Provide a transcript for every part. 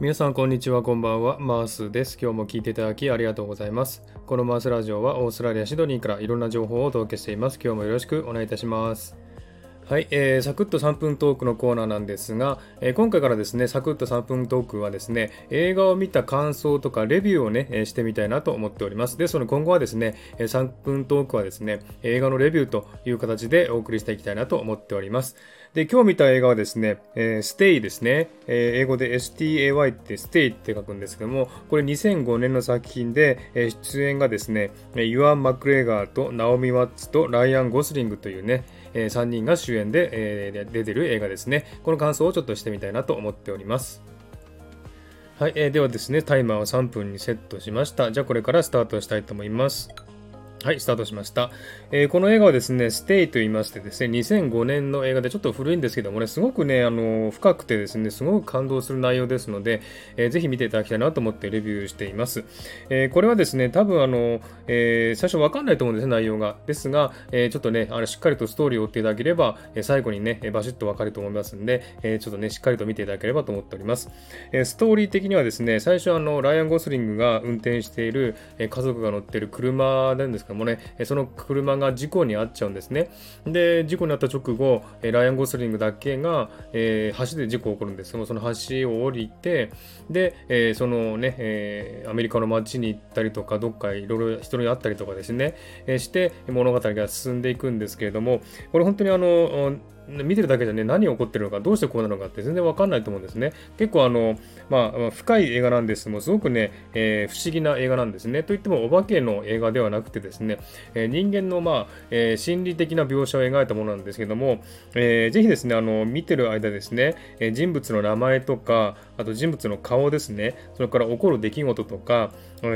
皆さんこんにちはこんばんは。マースです。今日も聞いていただきありがとうございます。このマースラジオはオーストラリアシドニーからいろんな情報をお届けしています。今日もよろしくお願いいたします。はい、えー、サクッと3分トークのコーナーなんですが、えー、今回からですね、サクッと3分トークはですね、映画を見た感想とかレビューをね、えー、してみたいなと思っております。で、その今後はですね、3分トークはですね、映画のレビューという形でお送りしていきたいなと思っております。で、今日見た映画はですね、えー、ステイですね、えー、英語で STAY ってステイって書くんですけども、これ2005年の作品で、えー、出演がですね、ユアン・マクレーガーとナオミ・ワッツとライアン・ゴスリングというね、え3人が主演で、え出てる映画ですね。この感想をちょっとしてみたいなと思っております。はい、えー、ではですね、タイマーを3分にセットしました。じゃあこれからスタートしたいと思います。はい、スタートしました。えー、この映画はですね、ステイと言いましてですね、2005年の映画でちょっと古いんですけどもね、すごくね、あの、深くてですね、すごく感動する内容ですので、えー、ぜひ見ていただきたいなと思ってレビューしています。えー、これはですね、多分あの、え最初わかんないと思うんですね、内容が。ですが、えちょっとね、あのしっかりとストーリーを追っていただければ、え最後にね、バシッとわかると思いますんで、えちょっとね、しっかりと見ていただければと思っております。えストーリー的にはですね、最初あの、ライアン・ゴスリングが運転している、え家族が乗っている車なんですどもね、その車が事故に遭っちゃうんですね。で、事故に遭った直後、ライアン・ゴスリングだけが、えー、橋で事故が起こるんですけどその橋を降りて、で、えー、そのね、えー、アメリカの街に行ったりとか、どっかいろいろ人に会ったりとかですね、え、して物語が進んでいくんですけれども、これ本当にあの、見てるだけじゃね、何が起こってるのか、どうしてこうなのかって全然わかんないと思うんですね。結構あの、まあ、深い映画なんですも、すごくね、えー、不思議な映画なんですね。といっても、お化けの映画ではなくてですね、えー、人間の、まあ、えー、心理的な描写を描いたものなんですけども、えー、ぜひですね、あの、見てる間ですね、え人物の名前とか、あと人物の顔ですね、それから起こる出来事とか、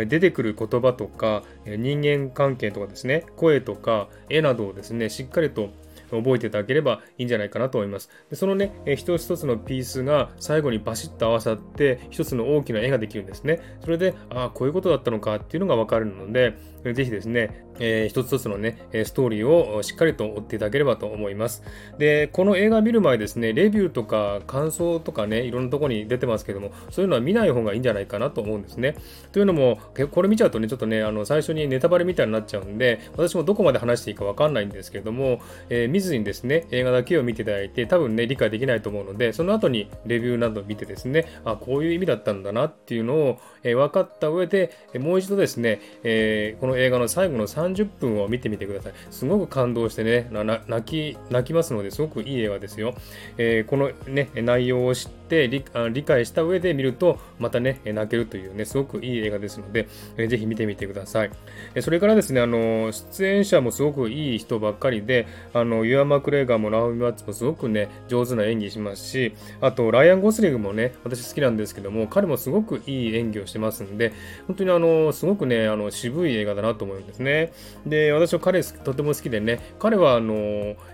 出てくる言葉とか、人間関係とかですね、声とか、絵などをですね、しっかりと覚えていただければいいんじゃないかなと思います。でそのね、え一つ一つのピースが最後にバシッと合わさって、一つの大きな絵ができるんですね。それで、ああ、こういうことだったのかっていうのがわかるので、ぜひですね、えー、一つ一つのね、ストーリーをしっかりと追っていただければと思います。で、この映画見る前ですね、レビューとか感想とかね、いろんなとこに出てますけども、そういうのは見ない方がいいんじゃないかなと思うんですね。というのも、これ見ちゃうとね、ちょっとね、あの最初にネタバレみたいになっちゃうんで、私もどこまで話していいかわかんないんですけれども、えー、見ずにですね、映画だけを見ていただいて、多分ね、理解できないと思うので、その後にレビューなどを見てですね、あ、こういう意味だったんだなっていうのを、えー、分かった上で、もう一度ですね、えー、この映画の最後の3 30分を見てみてください。すごく感動してね、泣き、泣きますので、すごくいい映画ですよ。えー、このね、内容を知って理理解した上で見ると、またね、泣けるというね、すごくいい映画ですので、えー、ぜひ見てみてください。えそれからですね、あの、出演者もすごくいい人ばっかりで、あの、ユア・マクレーガーもラウミ・マッツもすごくね、上手な演技しますし、あと、ライアン・ゴスリングもね、私好きなんですけども、彼もすごくいい演技をしてますんで、本当にあの、すごくね、あの、渋い映画だなと思うんですね。で、私は彼とても好きでね、彼はあの、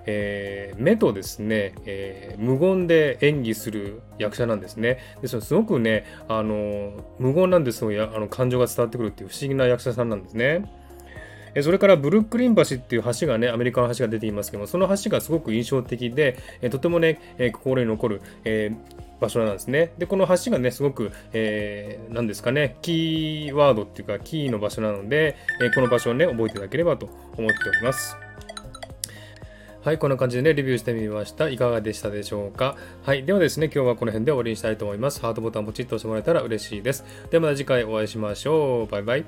えー、目とですね、えー、無言で演技する役役者なんですね。ですのすごくね、あの、無言なんですよ、あの感情が伝わってくるっていう不思議な役者さんなんですね。それからブルックリン橋っていう橋がね、アメリカの橋が出ていますけども、その橋がすごく印象的で、とてもね、心に残る、えー場所なんですね。で、この橋がね、すごく、えー、何ですかね、キーワードっていうか、キーの場所なので、え、この場所をね、覚えていただければと思っております。はい、こんな感じでね、レビューしてみました。いかがでしたでしょうか？はい、ではですね、今日はこの辺で終わりにしたいと思います。ハートボタンポチッと押してもらえたら嬉しいです。ではまた次回お会いしましょう。バイバイ。